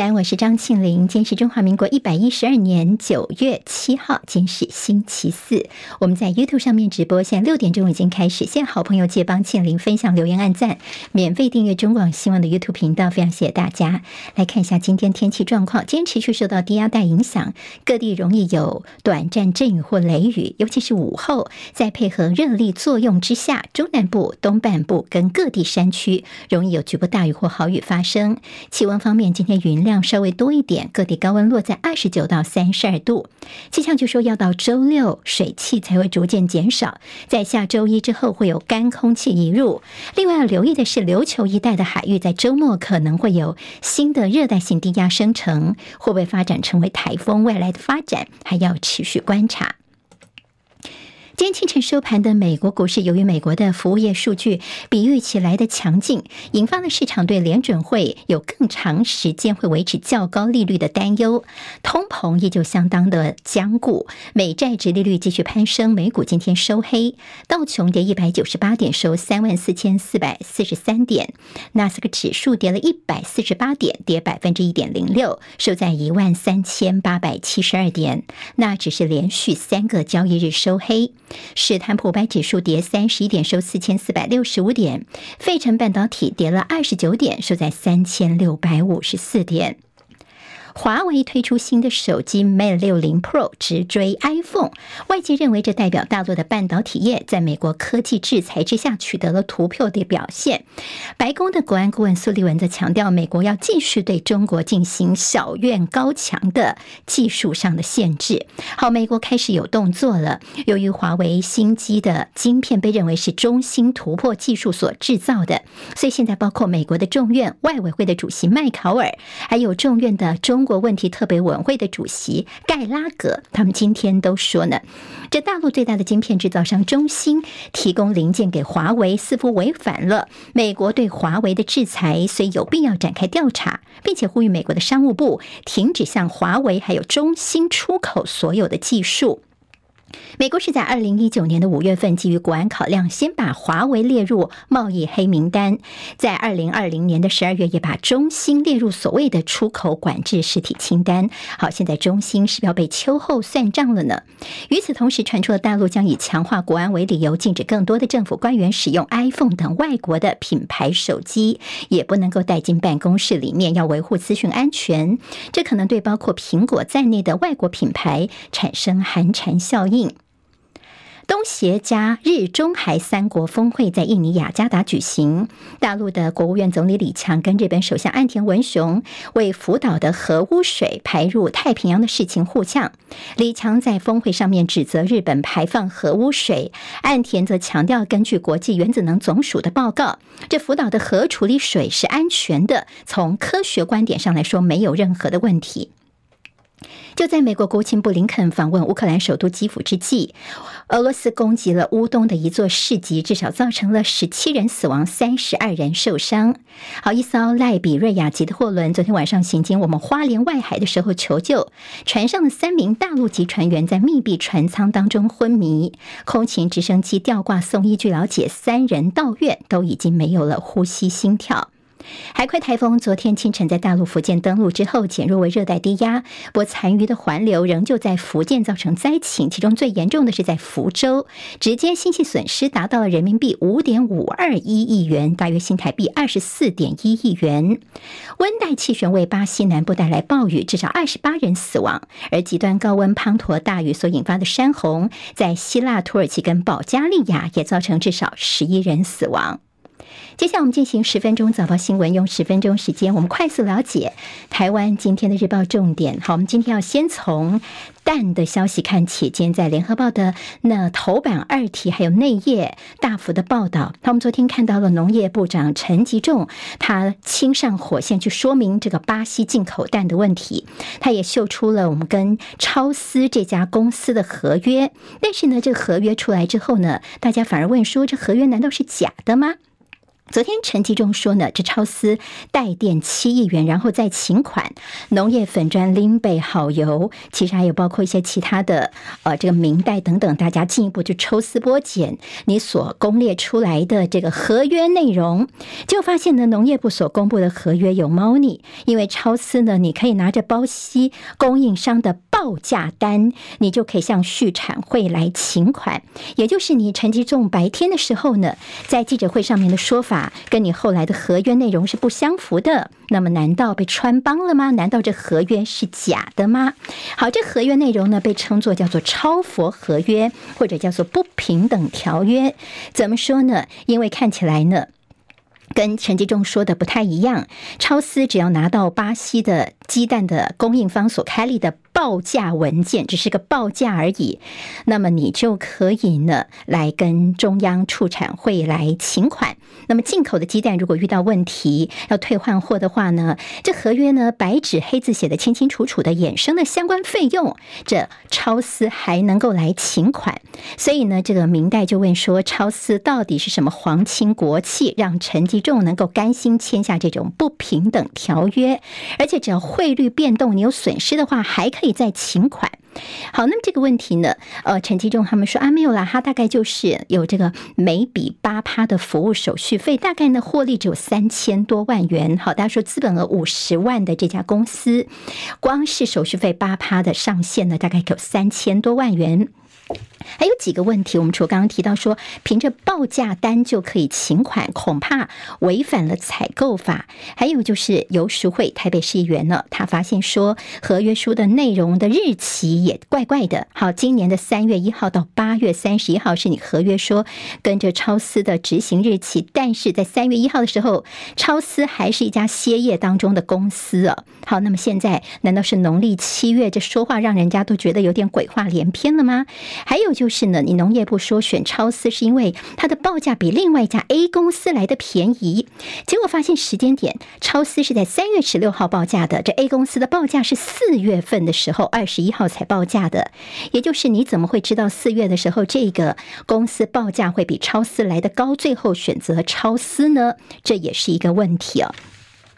三，我是张庆玲。今天是中华民国一百一十二年九月七号，今天是星期四。我们在 YouTube 上面直播，现在六点钟已经开始。现在好朋友借帮庆玲分享、留言、按赞，免费订阅中广新闻的 YouTube 频道，非常谢谢大家。来看一下今天天气状况，今天持续受到低压带影响，各地容易有短暂阵雨或雷雨，尤其是午后，在配合热力作用之下，中南部、东半部跟各地山区容易有局部大雨或豪雨发生。气温方面，今天云量量稍微多一点，各地高温落在二十九到三十二度。气象局说，要到周六水汽才会逐渐减少，在下周一之后会有干空气移入。另外要留意的是，琉球一带的海域在周末可能会有新的热带性低压生成，会不会发展成为台风？未来的发展还要持续观察。今天清晨收盘的美国股市，由于美国的服务业数据比预期来的强劲，引发了市场对联准会有更长时间会维持较高利率的担忧，通膨依旧相当的僵固，美债殖利率继续攀升，美股今天收黑，道琼跌一百九十八点，收三万四千四百四十三点，纳斯克指数跌了一百四十八点，跌百分之一点零六，收在一万三千八百七十二点，那只是连续三个交易日收黑。史坦普白指数跌三十一点，收四千四百六十五点；费城半导体跌了二十九点，收在三千六百五十四点。华为推出新的手机 Mate 60 Pro，直追 iPhone。外界认为这代表大陆的半导体业在美国科技制裁之下取得了突破的表现。白宫的国安顾问苏利文则强调，美国要继续对中国进行小院高墙的技术上的限制。好，美国开始有动作了。由于华为新机的晶片被认为是中芯突破技术所制造的，所以现在包括美国的众院外委会的主席麦考尔，还有众院的中。国问题特别委员会的主席盖拉格，他们今天都说呢，这大陆最大的芯片制造商中兴提供零件给华为，似乎违反了美国对华为的制裁，所以有必要展开调查，并且呼吁美国的商务部停止向华为还有中兴出口所有的技术。美国是在二零一九年的五月份，基于国安考量，先把华为列入贸易黑名单，在二零二零年的十二月，也把中兴列入所谓的出口管制实体清单。好，现在中兴是要被秋后算账了呢。与此同时，传出了大陆将以强化国安为理由，禁止更多的政府官员使用 iPhone 等外国的品牌手机，也不能够带进办公室里面，要维护资讯安全。这可能对包括苹果在内的外国品牌产生寒蝉效应。东协加日中韩三国峰会在印尼雅加达举行，大陆的国务院总理李强跟日本首相岸田文雄为福岛的核污水排入太平洋的事情互呛。李强在峰会上面指责日本排放核污水，岸田则强调，根据国际原子能总署的报告，这福岛的核处理水是安全的，从科学观点上来说，没有任何的问题。就在美国国务卿布林肯访问乌克兰首都基辅之际，俄罗斯攻击了乌东的一座市集，至少造成了十七人死亡、三十二人受伤。好，一艘赖比瑞亚籍的货轮昨天晚上行经我们花莲外海的时候求救，船上的三名大陆籍船员在密闭船舱当中昏迷，空勤直升机吊挂送医。据了解，三人到院都已经没有了呼吸、心跳。海葵台风昨天清晨在大陆福建登陆之后，减弱为热带低压，不残余的环流仍旧在福建造成灾情，其中最严重的是在福州，直接经济损失达到了人民币五点五二一亿元，大约新台币二十四点一亿元。温带气旋为巴西南部带来暴雨，至少二十八人死亡，而极端高温滂沱大雨所引发的山洪，在希腊、土耳其跟保加利亚也造成至少十一人死亡。接下来我们进行十分钟早报新闻，用十分钟时间，我们快速了解台湾今天的日报重点。好，我们今天要先从蛋的消息看起，今天在联合报的那头版二题还有内页大幅的报道。那我们昨天看到了农业部长陈吉仲，他亲上火线去说明这个巴西进口蛋的问题，他也秀出了我们跟超思这家公司的合约。但是呢，这个合约出来之后呢，大家反而问说，这合约难道是假的吗？昨天陈吉仲说呢，这超丝代垫七亿元，然后再请款农业粉砖林北好油，其实还有包括一些其他的呃这个明代等等，大家进一步就抽丝剥茧，你所公列出来的这个合约内容，就发现呢，农业部所公布的合约有猫腻，因为超丝呢，你可以拿着包西供应商的报价单，你就可以向畜产会来请款，也就是你陈吉仲白天的时候呢，在记者会上面的说法。跟你后来的合约内容是不相符的，那么难道被穿帮了吗？难道这合约是假的吗？好，这合约内容呢，被称作叫做超佛合约，或者叫做不平等条约。怎么说呢？因为看起来呢，跟陈吉仲说的不太一样。超丝只要拿到巴西的鸡蛋的供应方所开立的。报价文件只是个报价而已，那么你就可以呢来跟中央畜产会来请款。那么进口的鸡蛋如果遇到问题要退换货的话呢，这合约呢白纸黑字写的清清楚楚的衍生的相关费用，这超丝还能够来请款。所以呢，这个明代就问说，超丝到底是什么皇亲国戚，让陈吉仲能够甘心签下这种不平等条约？而且只要汇率变动，你有损失的话，还可以。再请款，好，那么这个问题呢？呃，陈吉中他们说啊，没有啦，他大概就是有这个每笔八趴的服务手续费，大概呢获利只有三千多万元。好，大家说资本额五十万的这家公司，光是手续费八趴的上限呢，大概有三千多万元。还有几个问题，我们除了刚刚提到说，凭着报价单就可以请款，恐怕违反了采购法。还有就是游淑慧台北市议员呢，他发现说合约书的内容的日期也怪怪的。好，今年的三月一号到八月三十一号是你合约说跟着超司的执行日期，但是在三月一号的时候，超司还是一家歇业当中的公司啊。好，那么现在难道是农历七月？这说话让人家都觉得有点鬼话连篇了吗？还有就是呢，你农业部说选超丝是因为它的报价比另外一家 A 公司来的便宜，结果发现时间点，超丝是在三月十六号报价的，这 A 公司的报价是四月份的时候二十一号才报价的，也就是你怎么会知道四月的时候这个公司报价会比超丝来的高，最后选择超丝呢？这也是一个问题哦。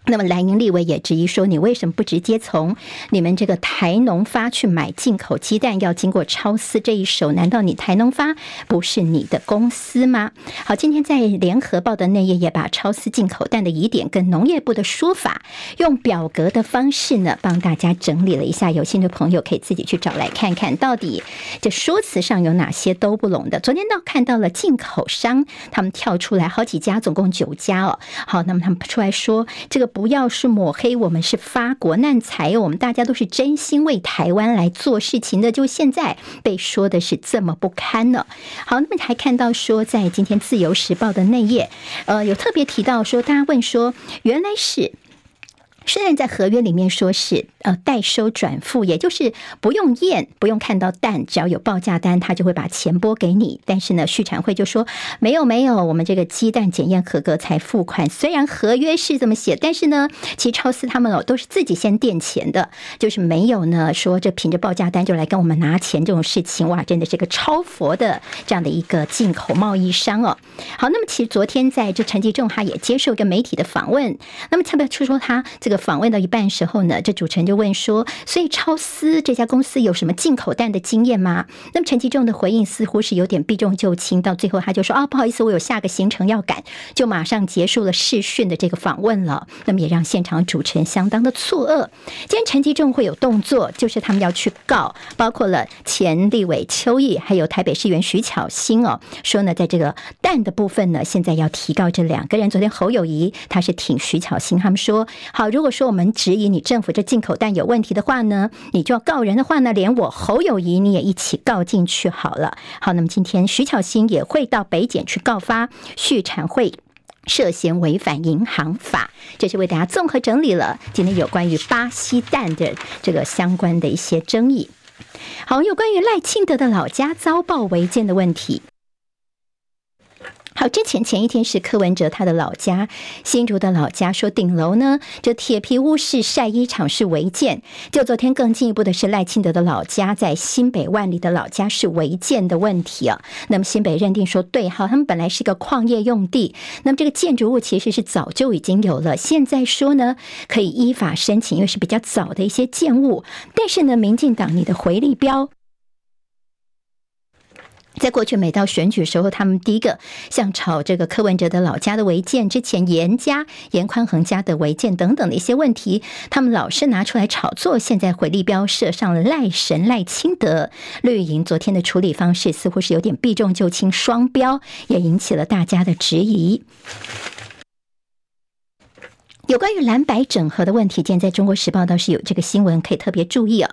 那么蓝营立委也质疑说，你为什么不直接从你们这个台农发去买进口鸡蛋，要经过超丝这一手？难道你台农发不是你的公司吗？好，今天在联合报的内页也把超丝进口蛋的疑点跟农业部的说法，用表格的方式呢，帮大家整理了一下。有兴趣的朋友可以自己去找来看看，到底这说辞上有哪些都不拢的。昨天倒看到了进口商他们跳出来好几家，总共九家哦。好，那么他们出来说这个。不要是抹黑，我们是发国难财，我们大家都是真心为台湾来做事情的，就现在被说的是这么不堪呢？好，那么还看到说，在今天自由时报的内页，呃，有特别提到说，大家问说，原来是。虽然在合约里面说是呃代收转付，也就是不用验，不用看到蛋，只要有报价单，他就会把钱拨给你。但是呢，畜产会就说没有没有，我们这个鸡蛋检验合格才付款。虽然合约是这么写，但是呢，其实超丝他们哦都是自己先垫钱的，就是没有呢说这凭着报价单就来跟我们拿钱这种事情。哇，真的是个超佛的这样的一个进口贸易商哦。好，那么其实昨天在这陈吉仲他也接受一个媒体的访问，那么特别说说他这个。访问到一半时候呢，这主持人就问说：“所以超丝这家公司有什么进口蛋的经验吗？”那么陈吉仲的回应似乎是有点避重就轻，到最后他就说：“啊，不好意思，我有下个行程要赶，就马上结束了视讯的这个访问了。”那么也让现场主持人相当的错愕。今天陈吉仲会有动作，就是他们要去告，包括了前立委邱毅，还有台北市议员徐巧芯哦，说呢，在这个蛋的部分呢，现在要提告这两个人。昨天侯友谊他是挺徐巧芯，他们说：“好，如如果。”说我们质疑你政府这进口蛋有问题的话呢，你就要告人的话呢，连我侯友宜你也一起告进去好了。好，那么今天徐巧芯也会到北检去告发畜产会涉嫌违反银行法，这是为大家综合整理了今天有关于巴西蛋的这个相关的一些争议。好，有关于赖清德的老家遭报违建的问题。好，之前前一天是柯文哲他的老家新竹的老家，说顶楼呢，这铁皮屋是晒衣场是违建。就昨天更进一步的是赖清德的老家在新北万里的老家是违建的问题啊。那么新北认定说对，好，他们本来是一个矿业用地，那么这个建筑物其实是早就已经有了，现在说呢可以依法申请，因为是比较早的一些建物，但是呢，民进党你的回力标。在过去，每到选举时候，他们第一个像炒这个柯文哲的老家的违建，之前严家、严宽恒家的违建等等的一些问题，他们老是拿出来炒作。现在回力标设上了赖神赖清德，绿营昨天的处理方式似乎是有点避重就轻，双标，也引起了大家的质疑。有关于蓝白整合的问题，现在中国时报倒是有这个新闻可以特别注意哦。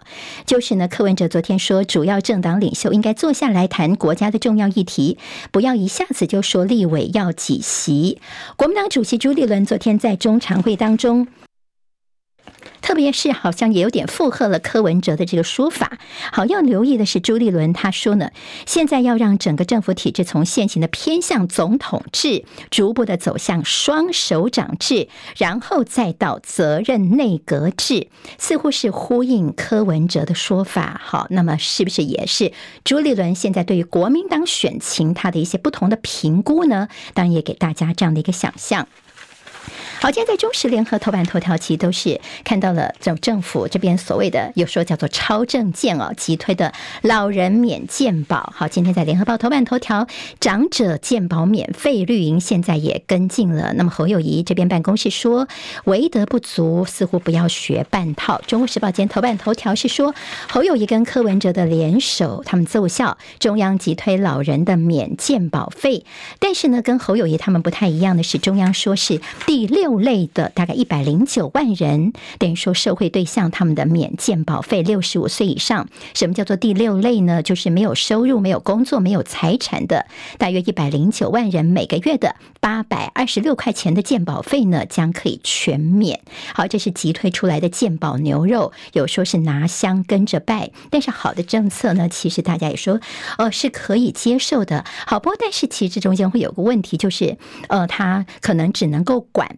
就是呢，柯文哲昨天说，主要政党领袖应该坐下来谈国家的重要议题，不要一下子就说立委要几席。国民党主席朱立伦昨天在中常会当中。特别是好像也有点附和了柯文哲的这个说法。好，要留意的是朱立伦他说呢，现在要让整个政府体制从现行的偏向总统制，逐步的走向双首长制，然后再到责任内阁制，似乎是呼应柯文哲的说法。好，那么是不是也是朱立伦现在对于国民党选情他的一些不同的评估呢？当然也给大家这样的一个想象。好，今天在中时联合头版头条，其实都是看到了政政府这边所谓的有说叫做超政见哦，急推的老人免健保。好，今天在联合报头版头条，长者健保免费，绿营现在也跟进了。那么侯友谊这边办公室说，唯德不足，似乎不要学半套。中国时报今天头版头条是说，侯友谊跟柯文哲的联手，他们奏效，中央急推老人的免健保费。但是呢，跟侯友谊他们不太一样的是，中央说是第第。六类的大概一百零九万人，等于说社会对象他们的免健保费六十五岁以上。什么叫做第六类呢？就是没有收入、没有工作、没有财产的，大约一百零九万人，每个月的八百二十六块钱的健保费呢，将可以全免。好，这是急推出来的健保牛肉，有说是拿香跟着拜，但是好的政策呢，其实大家也说，呃，是可以接受的。好，不过但是其实这中间会有个问题，就是呃，他可能只能够管。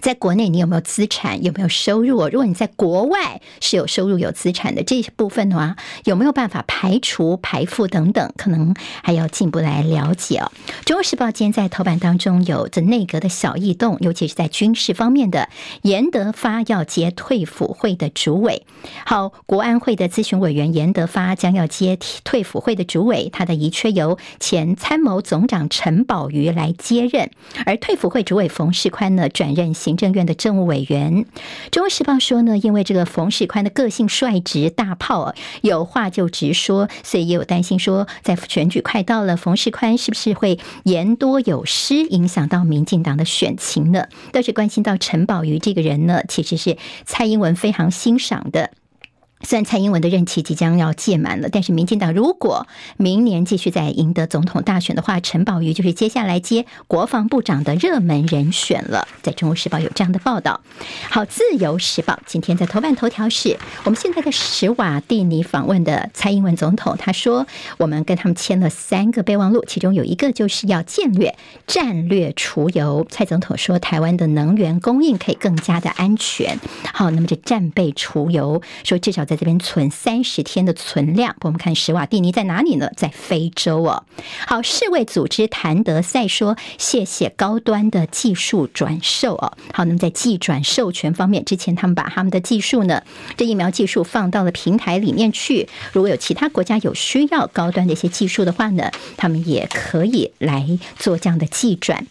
在国内，你有没有资产？有没有收入？如果你在国外是有收入、有资产的这一部分的话，有没有办法排除排富等等？可能还要进一步来了解哦。《中国时报》今天在头版当中有这内阁的小异动，尤其是在军事方面的，严德发要接退辅会的主委。好，国安会的咨询委员严德发将要接退辅会的主委，他的遗缺由前参谋总长陈宝瑜来接任，而退辅会主委冯世宽呢转任。新行政院的政务委员，《中国时报》说呢，因为这个冯世宽的个性率直、大炮，有话就直说，所以也有担心说，在选举快到了，冯世宽是不是会言多有失，影响到民进党的选情呢？倒是关心到陈宝瑜这个人呢，其实是蔡英文非常欣赏的。虽然蔡英文的任期即将要届满了，但是民进党如果明年继续在赢得总统大选的话，陈宝瑜就是接下来接国防部长的热门人选了。在中国时报有这样的报道。好，自由时报今天在头版头条是我们现在的史瓦蒂尼访问的蔡英文总统，他说我们跟他们签了三个备忘录，其中有一个就是要建略战略储油。蔡总统说台湾的能源供应可以更加的安全。好，那么这战备储油说至少。在这边存三十天的存量，我们看史瓦蒂尼在哪里呢？在非洲哦。好，世卫组织谭德赛说：“谢谢高端的技术转售哦。”好，那么在技转授权方面，之前他们把他们的技术呢，这疫苗技术放到了平台里面去。如果有其他国家有需要高端的一些技术的话呢，他们也可以来做这样的技转。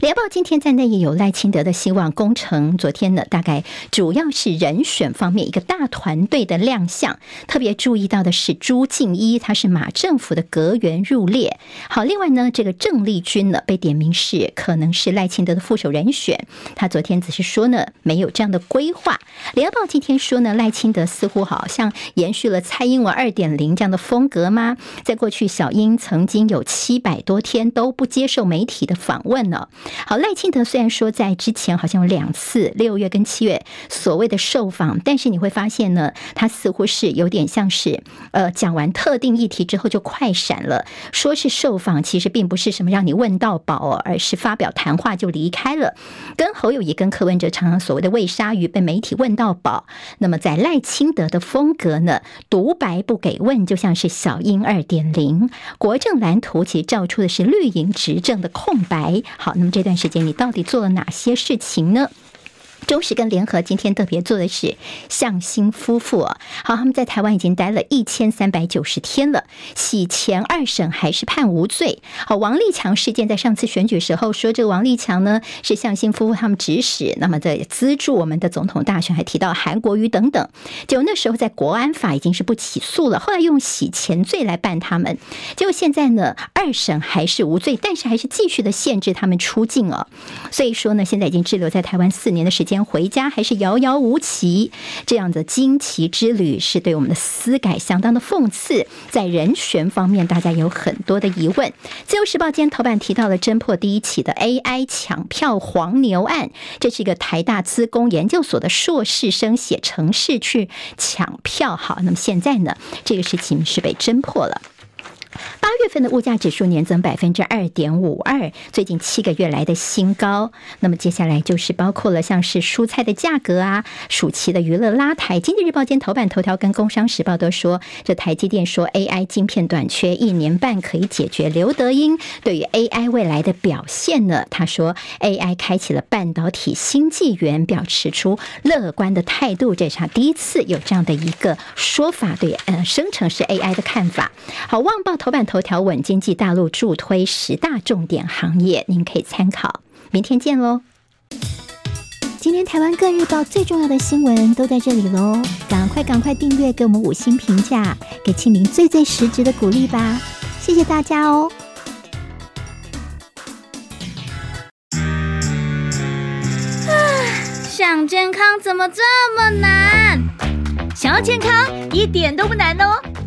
联报今天在内也有赖清德的希望工程，昨天呢，大概主要是人选方面一个大团队的亮相，特别注意到的是朱敬一，他是马政府的阁员入列。好，另外呢，这个郑丽君呢被点名是可能是赖清德的副手人选，他昨天只是说呢没有这样的规划。联报今天说呢，赖清德似乎好像延续了蔡英文二点零这样的风格吗？在过去，小英曾经有七百多天都不接受媒体的访问呢。好，赖清德虽然说在之前好像有两次，六月跟七月所谓的受访，但是你会发现呢，他似乎是有点像是呃讲完特定议题之后就快闪了，说是受访，其实并不是什么让你问到饱，而是发表谈话就离开了。跟侯友宜跟柯文哲常常所谓的喂鲨鱼被媒体问到饱，那么在赖清德的风格呢，独白不给问，就像是小英二点零，国政蓝图其实照出的是绿营执政的空白。好，那么这段时间你到底做了哪些事情呢？中时跟联合今天特别做的是向心夫妇，好，他们在台湾已经待了一千三百九十天了，洗钱二审还是判无罪。好，王立强事件在上次选举时候说，这个王立强呢是向心夫妇他们指使，那么在资助我们的总统大选，还提到韩国瑜等等。就那时候在国安法已经是不起诉了，后来用洗钱罪来办他们，结果现在呢二审还是无罪，但是还是继续的限制他们出境哦。所以说呢，现在已经滞留在台湾四年的时间。先回家还是遥遥无期？这样的惊奇之旅是对我们的思改相当的讽刺。在人权方面，大家有很多的疑问。自由时报今天头版提到了侦破第一起的 AI 抢票黄牛案，这是一个台大资工研究所的硕士生写程式去抢票。好，那么现在呢，这个事情是被侦破了。八月份的物价指数年增百分之二点五二，最近七个月来的新高。那么接下来就是包括了像是蔬菜的价格啊，暑期的娱乐拉抬。经济日报今天头版头条跟工商时报都说，这台积电说 AI 晶片短缺一年半可以解决。刘德英对于 AI 未来的表现呢，他说 AI 开启了半导体新纪元，表示出乐观的态度。这是他第一次有这样的一个说法，对呃生成式 AI 的看法。好，旺报。头版头条稳经济，大陆助推十大重点行业，您可以参考。明天见喽！今天台湾各日报最重要的新闻都在这里喽，赶快赶快订阅，给我们五星评价，给庆玲最最实质的鼓励吧！谢谢大家哦！啊，想健康怎么这么难？想要健康一点都不难哦！